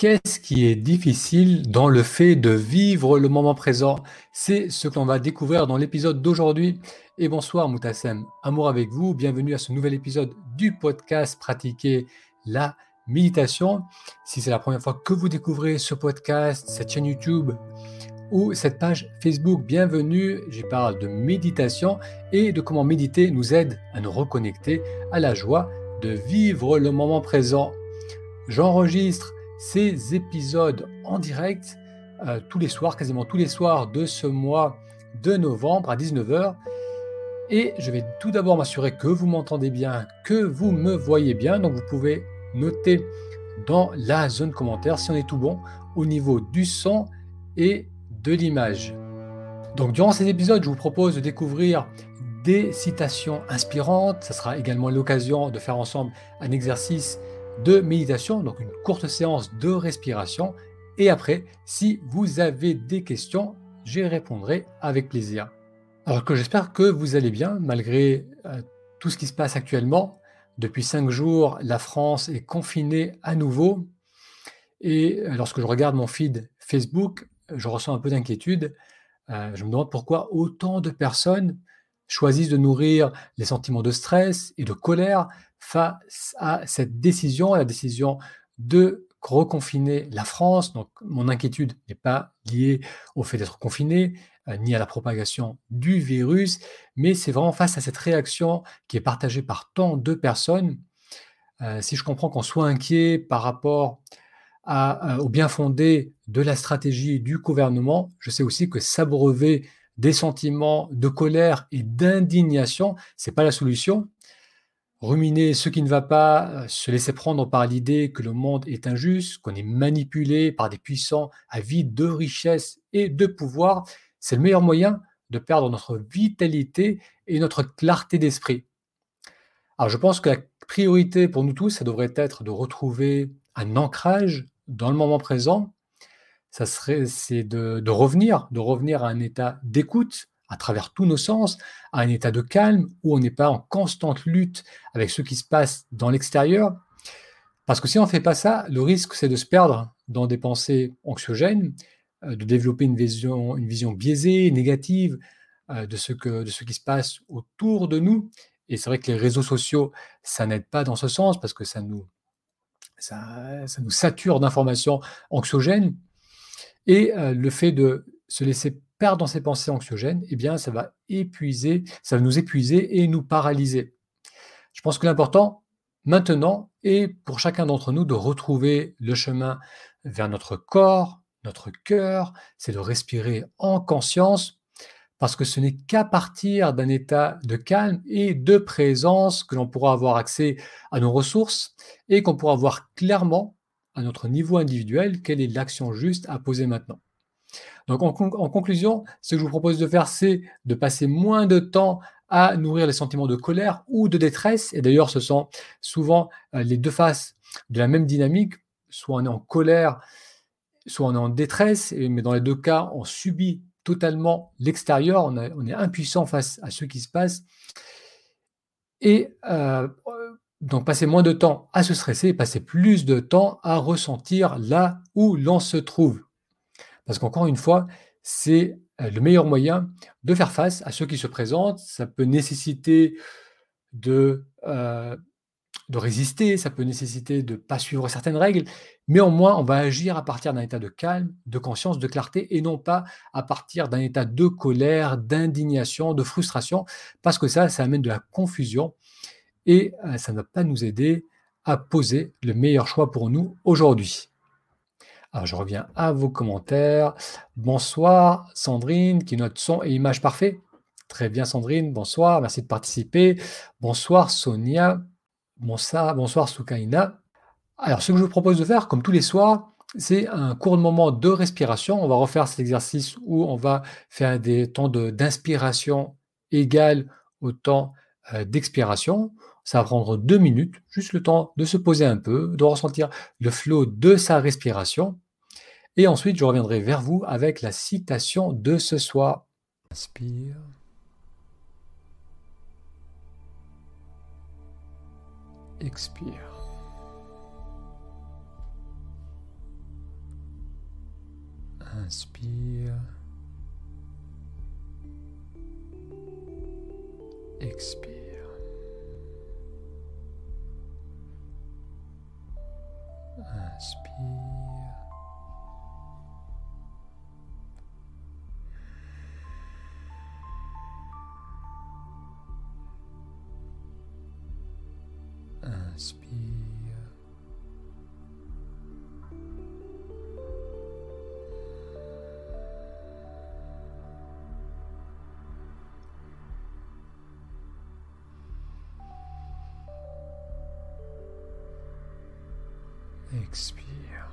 Qu'est-ce qui est difficile dans le fait de vivre le moment présent? C'est ce que l'on va découvrir dans l'épisode d'aujourd'hui. Et bonsoir Moutassem, amour avec vous, bienvenue à ce nouvel épisode du podcast Pratiquer la méditation. Si c'est la première fois que vous découvrez ce podcast, cette chaîne YouTube ou cette page Facebook, bienvenue. J'y parle de méditation et de comment méditer nous aide à nous reconnecter à la joie de vivre le moment présent. J'enregistre ces épisodes en direct euh, tous les soirs, quasiment tous les soirs de ce mois de novembre à 19h. Et je vais tout d'abord m'assurer que vous m'entendez bien, que vous me voyez bien. Donc vous pouvez noter dans la zone commentaire si on est tout bon au niveau du son et de l'image. Donc durant ces épisodes, je vous propose de découvrir des citations inspirantes. Ce sera également l'occasion de faire ensemble un exercice de méditation, donc une courte séance de respiration. Et après, si vous avez des questions, j'y répondrai avec plaisir. Alors que j'espère que vous allez bien malgré euh, tout ce qui se passe actuellement. Depuis cinq jours, la France est confinée à nouveau. Et euh, lorsque je regarde mon feed Facebook, je ressens un peu d'inquiétude. Euh, je me demande pourquoi autant de personnes choisissent de nourrir les sentiments de stress et de colère face à cette décision, la décision de reconfiner la France. Donc, mon inquiétude n'est pas liée au fait d'être confiné, euh, ni à la propagation du virus, mais c'est vraiment face à cette réaction qui est partagée par tant de personnes. Euh, si je comprends qu'on soit inquiet par rapport à, euh, au bien fondé de la stratégie du gouvernement, je sais aussi que s'abreuver des sentiments de colère et d'indignation, c'est pas la solution ruminer ce qui ne va pas, euh, se laisser prendre par l'idée que le monde est injuste, qu'on est manipulé par des puissants avides de richesse et de pouvoir, c'est le meilleur moyen de perdre notre vitalité et notre clarté d'esprit. Alors je pense que la priorité pour nous tous, ça devrait être de retrouver un ancrage dans le moment présent. Ça serait, c'est de, revenir, de revenir à un état d'écoute, à travers tous nos sens, à un état de calme où on n'est pas en constante lutte avec ce qui se passe dans l'extérieur. Parce que si on ne fait pas ça, le risque, c'est de se perdre dans des pensées anxiogènes, euh, de développer une vision, une vision biaisée, négative euh, de ce, que, de ce qui se passe autour de nous. Et c'est vrai que les réseaux sociaux, ça n'aide pas dans ce sens parce que ça nous, ça nous sature d'informations anxiogènes. Et euh, le fait de se laisser perdre dans ses pensées anxiogènes, eh bien, ça va épuiser, ça va nous épuiser et nous paralyser. Je pense que l'important maintenant est pour chacun d'entre nous de retrouver le chemin vers notre corps, notre cœur, c'est de respirer en conscience, parce que ce n'est qu'à partir d'un état de calme et de présence que l'on pourra avoir accès à nos ressources et qu'on pourra voir clairement à notre niveau individuel quelle est l'action juste à poser maintenant. Donc en, conclusion, ce que je vous propose de faire, c'est de passer moins de temps à nourrir les sentiments de colère ou de détresse. Et d'ailleurs, ce sont souvent euh, les deux faces de la même dynamique. Soit on est en colère, soit on est en détresse, mais dans les deux cas, on subit totalement l'extérieur, on, est impuissant face à ce qui se passe. Euh, donc passer moins de temps à se stresser et passer plus de temps à ressentir là où l'on se trouve. Parce qu'encore une fois, c'est euh, le meilleur moyen de faire face à ceux qui se présentent. Ça peut nécessiter de, euh, résister, ça peut nécessiter de ne pas suivre certaines règles, mais au moins on va agir à partir d'un état de calme, de conscience, de clarté, et non pas à partir d'un état de colère, d'indignation, de frustration, parce que ça, ça amène de la confusion, et euh, ça ne va pas nous aider à poser le meilleur choix pour nous aujourd'hui. Alors, je reviens à vos commentaires. Bonsoir, Sandrine, qui note son et image parfait. Très bien, Sandrine. Bonsoir, merci de participer. Bonsoir, Sonia. Bonsoir, bonsoir Soukaina. Alors, ce que je vous propose de faire, comme tous les soirs, c'est un court moment de respiration. On va refaire cet exercice où on va faire des temps d'inspiration égal au temps euh, d'expiration. Ça va prendre deux minutes, juste le temps de se poser un peu, de ressentir le flot de sa respiration. Et ensuite, je reviendrai vers vous avec la citation de ce soir. Inspire. Expire. Inspire. Expire. Inspire. Inspire. Expire.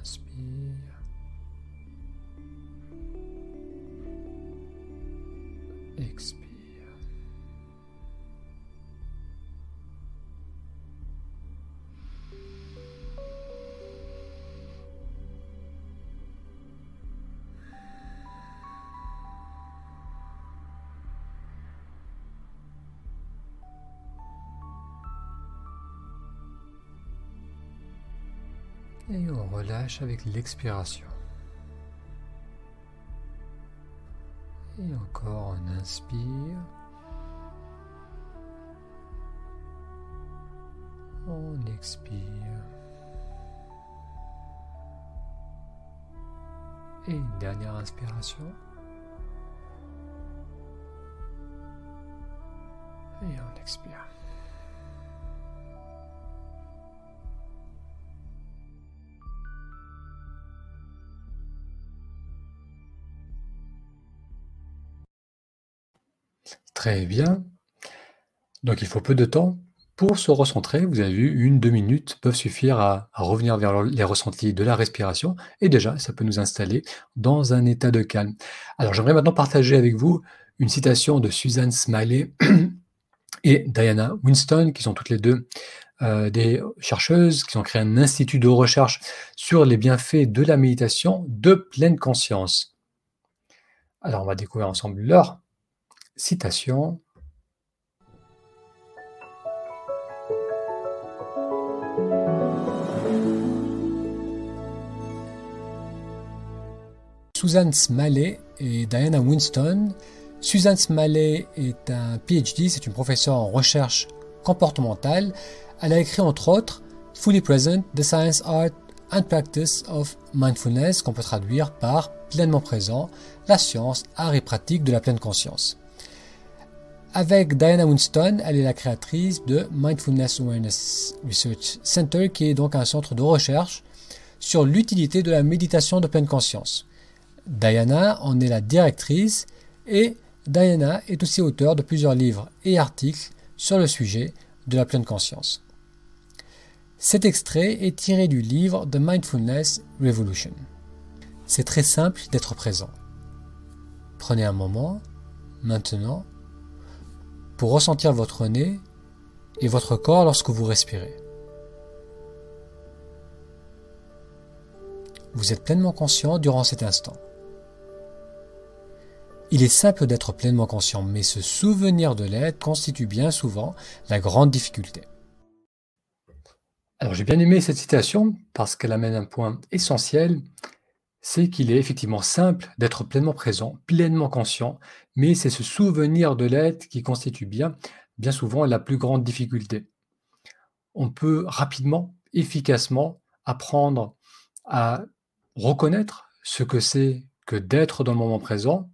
Inspire. Expire. Et on relâche avec l'expiration. Et encore on inspire. On expire. Et une dernière inspiration. Et on expire. Très bien. Donc il faut peu de temps pour se recentrer. Vous avez vu, une, deux minutes peuvent suffire à, revenir vers les ressentis de la respiration. Et déjà, ça peut nous installer dans un état de calme. Alors j'aimerais maintenant partager avec vous une citation de Suzanne Smiley et Diana Winston, qui sont toutes les deux euh, des chercheuses qui ont créé un institut de recherche sur les bienfaits de la méditation de pleine conscience. Alors on va découvrir ensemble leur citation. Susan Smalley et Diana Winston. Susan Smalley est un PhD, c'est une professeure en recherche comportementale. Elle a écrit entre autres Fully Present, The Science, Art and Practice of Mindfulness, qu'on peut traduire par pleinement présent, la science, art et pratique de la pleine conscience. Avec Diana Winston, elle est la créatrice de Mindfulness Awareness Research Center, qui est donc un centre de recherche sur l'utilité de la méditation de pleine conscience. Diana en est la directrice et Diana est aussi auteur de plusieurs livres et articles sur le sujet de la pleine conscience. Cet extrait est tiré du livre The Mindfulness Revolution. C'est très simple d'être présent. Prenez un moment, maintenant, pour ressentir votre nez et votre corps lorsque vous respirez. Vous êtes pleinement conscient durant cet instant. Il est simple d'être pleinement conscient, mais se souvenir de l'être constitue bien souvent la grande difficulté. Alors j'ai bien aimé cette citation parce qu'elle amène un point essentiel, c'est qu'il est effectivement simple d'être pleinement présent, pleinement conscient, mais c'est ce souvenir de l'être qui constitue bien, bien souvent la plus grande difficulté. On peut rapidement, efficacement apprendre à reconnaître ce que c'est que d'être dans le moment présent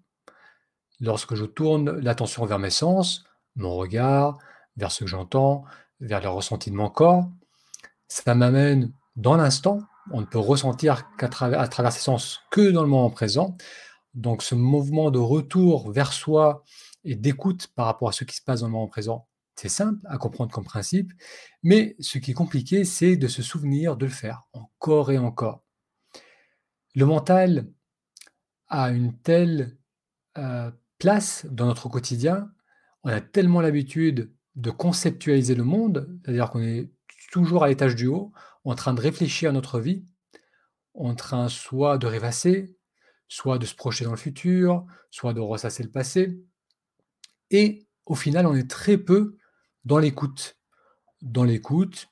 lorsque je tourne l'attention vers mes sens, mon regard, vers ce que j'entends, vers le ressenti de mon corps. Ça m'amène dans l'instant, on ne peut ressentir qu'à travers, à travers ces sens que dans le moment présent. Donc ce mouvement de retour vers soi et d'écoute par rapport à ce qui se passe dans le moment présent, c'est simple à comprendre comme principe, mais ce qui est compliqué, c'est de se souvenir de le faire encore et encore. Le mental a une telle euh, place dans notre quotidien, on a tellement l'habitude de conceptualiser le monde, c'est-à-dire qu'on est toujours à l'étage du haut, en train de réfléchir à notre vie, en train soit de rêvasser, soit de se projeter dans le futur, soit de ressasser le passé. Et au final, on est très peu dans l'écoute. Dans l'écoute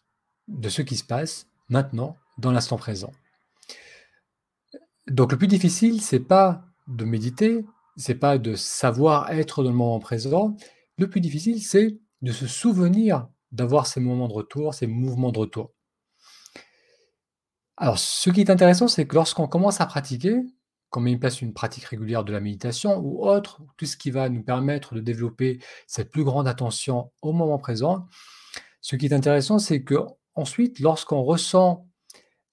de ce qui se passe maintenant, dans l'instant présent. Donc le plus difficile, c'est pas de méditer, c'est pas de savoir être dans le moment présent. Le plus difficile, c'est de se souvenir d'avoir ces moments de retour, ces mouvements de retour. Alors, ce qui est intéressant, c'est que lorsqu'on commence à pratiquer, qu'on met en place une pratique régulière de la méditation ou autre, tout ce qui va nous permettre de développer cette plus grande attention au moment présent, ce qui est intéressant, c'est que ensuite, lorsqu'on ressent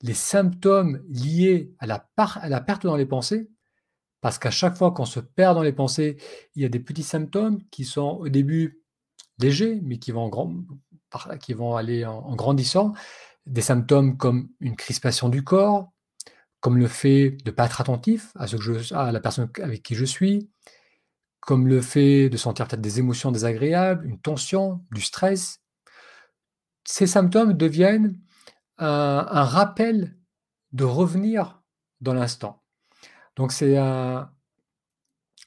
les symptômes liés à la, perte dans les pensées, parce qu'à chaque fois qu'on se perd dans les pensées, il y a des petits symptômes qui sont au début légers, mais qui vont, grand, qui vont aller en, grandissant. Des symptômes comme une crispation du corps, comme le fait de ne pas être attentif à, ce que je, à la personne avec qui je suis, comme le fait de sentir peut-être des émotions désagréables, une tension, du stress. Ces symptômes deviennent un, rappel de revenir dans l'instant. Donc c'est un,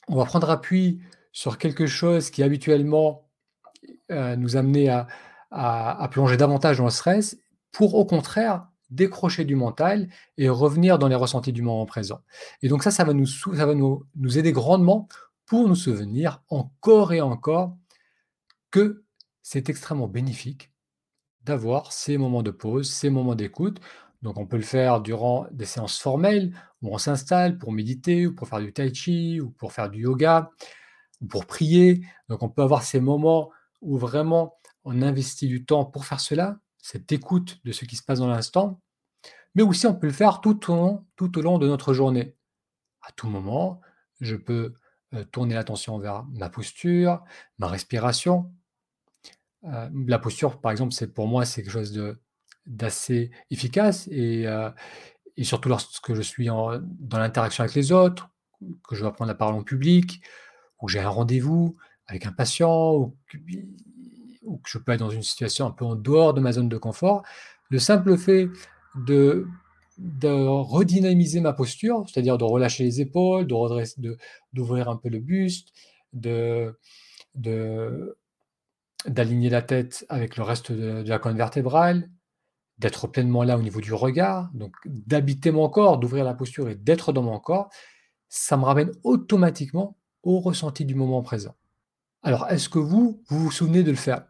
on va prendre appui sur quelque chose qui habituellement euh, nous amenait à, plonger davantage dans le stress pour au contraire décrocher du mental et revenir dans les ressentis du moment présent. Et donc ça, ça va nous, ça va nous, nous aider grandement pour nous souvenir encore et encore que c'est extrêmement bénéfique d'avoir ces moments de pause, ces moments d'écoute. Donc on peut le faire durant des séances formelles où on s'installe pour méditer ou pour faire du tai chi ou pour faire du yoga ou pour prier. Donc on peut avoir ces moments où vraiment on investit du temps pour faire cela, cette écoute de ce qui se passe dans l'instant, mais aussi on peut le faire tout au long, de notre journée. À tout moment, je peux euh, tourner l'attention vers ma posture, ma respiration. Euh, la posture, par exemple, c'est pour moi c'est quelque chose d'assez efficace et, euh, et, surtout lorsque je suis dans l'interaction avec les autres, que je dois prendre la parole en public, ou j'ai un rendez-vous avec un patient, ou ou que je peux être dans une situation un peu en dehors de ma zone de confort, le simple fait de, redynamiser ma posture, c'est-à-dire de relâcher les épaules, de redresser, d'ouvrir un peu le buste, d'aligner la tête avec le reste de, de la colonne vertébrale, d'être pleinement là au niveau du regard, donc d'habiter mon corps, d'ouvrir la posture et d'être dans mon corps, ça me ramène automatiquement au ressenti du moment présent. Alors, est-ce que vous, vous vous souvenez de le faire?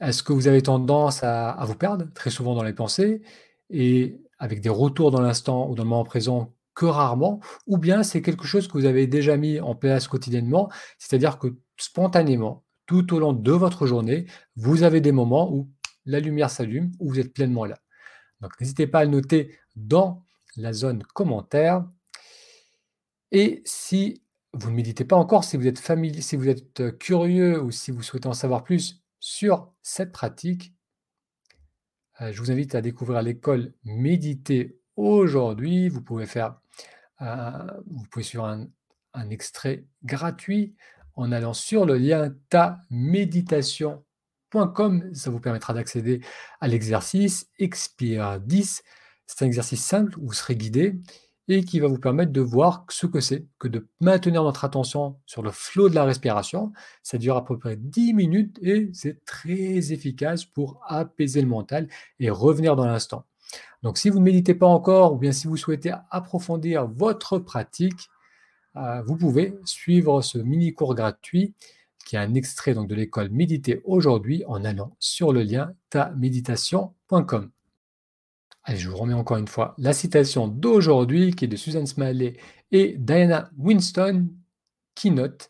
Est-ce que vous avez tendance à, vous perdre très souvent dans les pensées et avec des retours dans l'instant ou dans le moment présent que rarement Ou bien c'est quelque chose que vous avez déjà mis en place quotidiennement, c'est-à-dire que spontanément, tout au long de votre journée, vous avez des moments où la lumière s'allume, où vous êtes pleinement là. Donc n'hésitez pas à le noter dans la zone commentaire. Et si vous ne méditez pas encore, si vous êtes familier, si vous êtes euh, curieux ou si vous souhaitez en savoir plus sur cette pratique, euh, je vous invite à découvrir l'école Méditer aujourd'hui. Vous pouvez faire, vous pouvez suivre un, extrait gratuit en allant sur le lien taméditation.com. Ça vous permettra d'accéder à l'exercice Expire 10. C'est un exercice simple où vous serez guidé et qui va vous permettre de voir ce que c'est que de maintenir notre attention sur le flot de la respiration. Ça dure à peu près 10 minutes et c'est très efficace pour apaiser le mental et revenir dans l'instant. Donc si vous ne méditez pas encore ou bien si vous souhaitez approfondir votre pratique, euh, vous pouvez suivre ce mini cours gratuit qui est un extrait donc de l'école Méditer aujourd'hui en allant sur le lien taméditation.com. Allez, je vous remets encore une fois la citation d'aujourd'hui qui est de Susan Smalley et Diana Winston qui note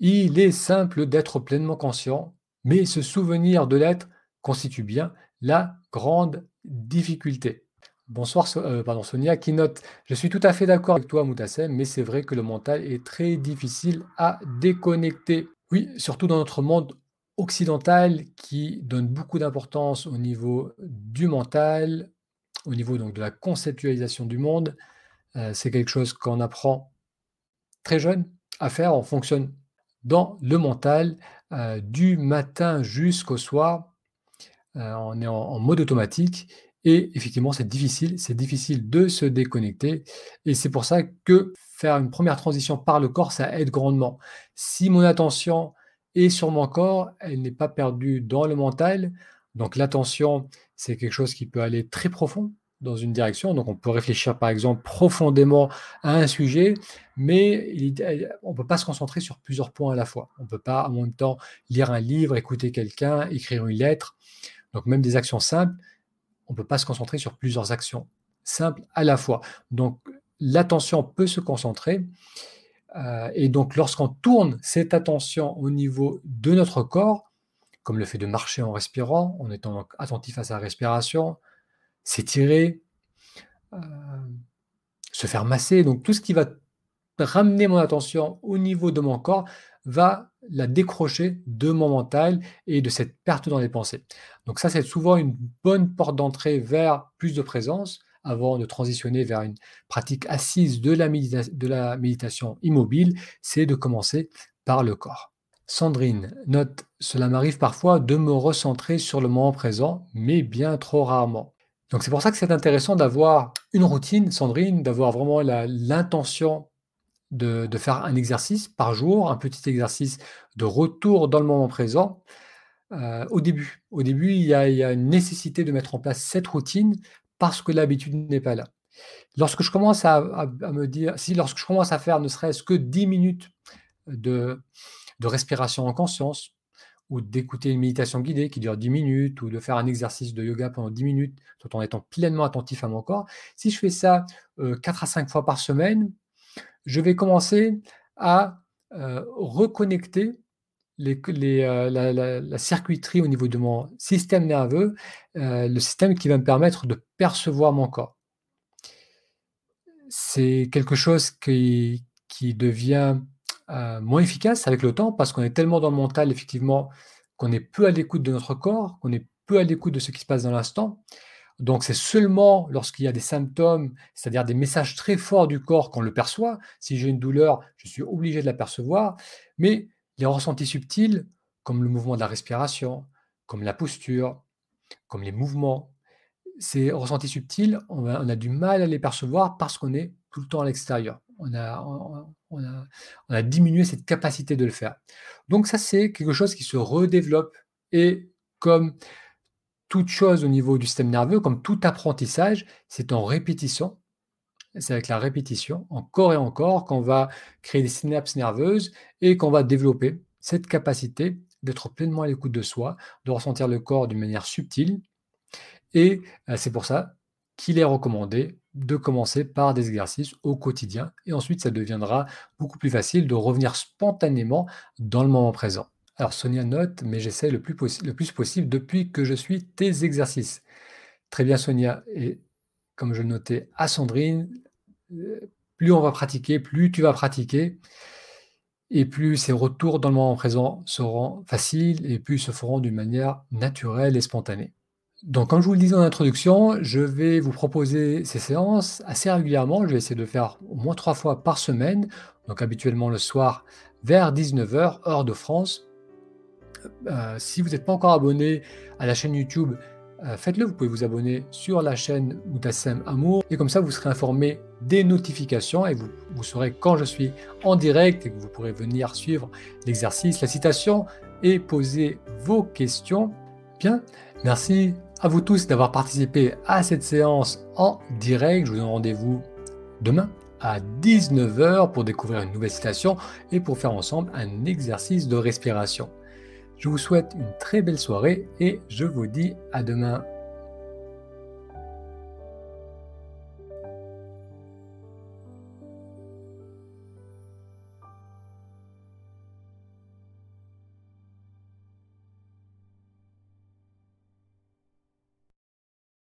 Il est simple d'être pleinement conscient, mais se souvenir de l'être constitue bien la grande difficulté. Bonsoir, euh, pardon, Sonia qui note Je suis tout à fait d'accord avec toi, Moutassem, mais c'est vrai que le mental est très difficile à déconnecter. Oui, surtout dans notre monde occidental qui donne beaucoup d'importance au niveau du mental, au niveau de la conceptualisation du monde. Euh, c'est quelque chose qu'on apprend très jeune à faire. On fonctionne dans le mental euh, du matin jusqu'au soir. Euh, on est en, mode automatique et effectivement, c'est difficile. C'est difficile de se déconnecter. Et c'est pour ça que faire une première transition par le corps, ça aide grandement. Si mon attention est sur mon corps, elle n'est pas perdue dans le mental, Donc l'attention, c'est quelque chose qui peut aller très profond dans une direction. Donc on peut réfléchir par exemple profondément à un sujet, mais on ne peut pas se concentrer sur plusieurs points à la fois. On ne peut pas en même temps lire un livre, écouter quelqu'un, écrire une lettre. Donc même des actions simples, on ne peut pas se concentrer sur plusieurs actions simples à la fois. Donc l'attention peut se concentrer. Euh, et donc lorsqu'on tourne cette attention au niveau de notre corps, comme le fait de marcher en respirant, en étant attentif à sa respiration, s'étirer, euh, se faire masser. Donc tout ce qui va ramener mon attention au niveau de mon corps va la décrocher de mon mental et de cette perte dans les pensées. Donc ça, c'est souvent une bonne porte d'entrée vers plus de présence avant de transitionner vers une pratique assise de la, de la méditation immobile, c'est de commencer par le corps. Sandrine note, cela m'arrive parfois de me recentrer sur le moment présent, mais bien trop rarement. Donc c'est pour ça que c'est intéressant d'avoir une routine, Sandrine, d'avoir vraiment l'intention de, faire un exercice par jour, un petit exercice de retour dans le moment présent. Euh, au début, au début, il y, a, une nécessité de mettre en place cette routine parce que l'habitude n'est pas là. Lorsque je commence à, me dire, si lorsque je commence à faire ne serait-ce que 10 minutes de, de respiration en conscience, ou d'écouter une méditation guidée qui dure 10 minutes, ou de faire un exercice de yoga pendant 10 minutes, tout en étant pleinement attentif à mon corps, si je fais ça 4 euh, à 5 fois par semaine, je vais commencer à euh, reconnecter euh, la, circuiterie au niveau de mon système nerveux, le système qui va me permettre de percevoir mon corps. C'est quelque chose qui devient euh, moins efficace avec le temps parce qu'on est tellement dans le mental, effectivement, qu'on est peu à l'écoute de notre corps, qu'on est peu à l'écoute de ce qui se passe dans l'instant. Donc, c'est seulement lorsqu'il y a des symptômes, c'est-à-dire des messages très forts du corps qu'on le perçoit. Si j'ai une douleur, je suis obligé de la percevoir. Mais les ressentis subtils, comme le mouvement de la respiration, comme la posture, comme les mouvements, ces ressentis subtils, on a du mal à les percevoir parce qu'on est tout le temps à l'extérieur on a, a, diminué cette capacité de le faire. Donc ça, c'est quelque chose qui se redéveloppe et comme toute chose au niveau du système nerveux, comme tout apprentissage, c'est en répétition. C'est avec la répétition, encore et encore, qu'on va créer des synapses nerveuses et qu'on va développer cette capacité d'être pleinement à l'écoute de soi, de ressentir le corps d'une manière subtile. Et euh, c'est pour ça qu'il est recommandé de commencer par des exercices au quotidien et ensuite ça deviendra beaucoup plus facile de revenir spontanément dans le moment présent. Alors Sonia note, mais j'essaie le, plus le plus possible depuis que je suis tes exercices. Très bien Sonia, et comme je le notais à Sandrine, euh, plus on va pratiquer, plus tu vas pratiquer, et plus ces retours dans le moment présent seront faciles et plus se feront d'une manière naturelle et spontanée. Donc, comme je vous le disais en introduction, je vais vous proposer ces séances assez régulièrement. Je vais essayer de faire au moins trois fois par semaine. Donc, habituellement le soir vers 19h, heure de France. Euh, si vous n'êtes pas encore abonné à la chaîne YouTube, euh, faites-le. Vous pouvez vous abonner sur la chaîne Moutassem Amour. Et comme ça, vous serez informé des notifications et vous, vous saurez quand je suis en direct et que vous pourrez venir suivre l'exercice, la citation et poser vos questions. Merci à vous tous d'avoir participé à cette séance en direct. Je vous donne rendez-vous demain à 19h pour découvrir une nouvelle citation et pour faire ensemble un exercice de respiration. Je vous souhaite une très belle soirée et je vous dis à demain.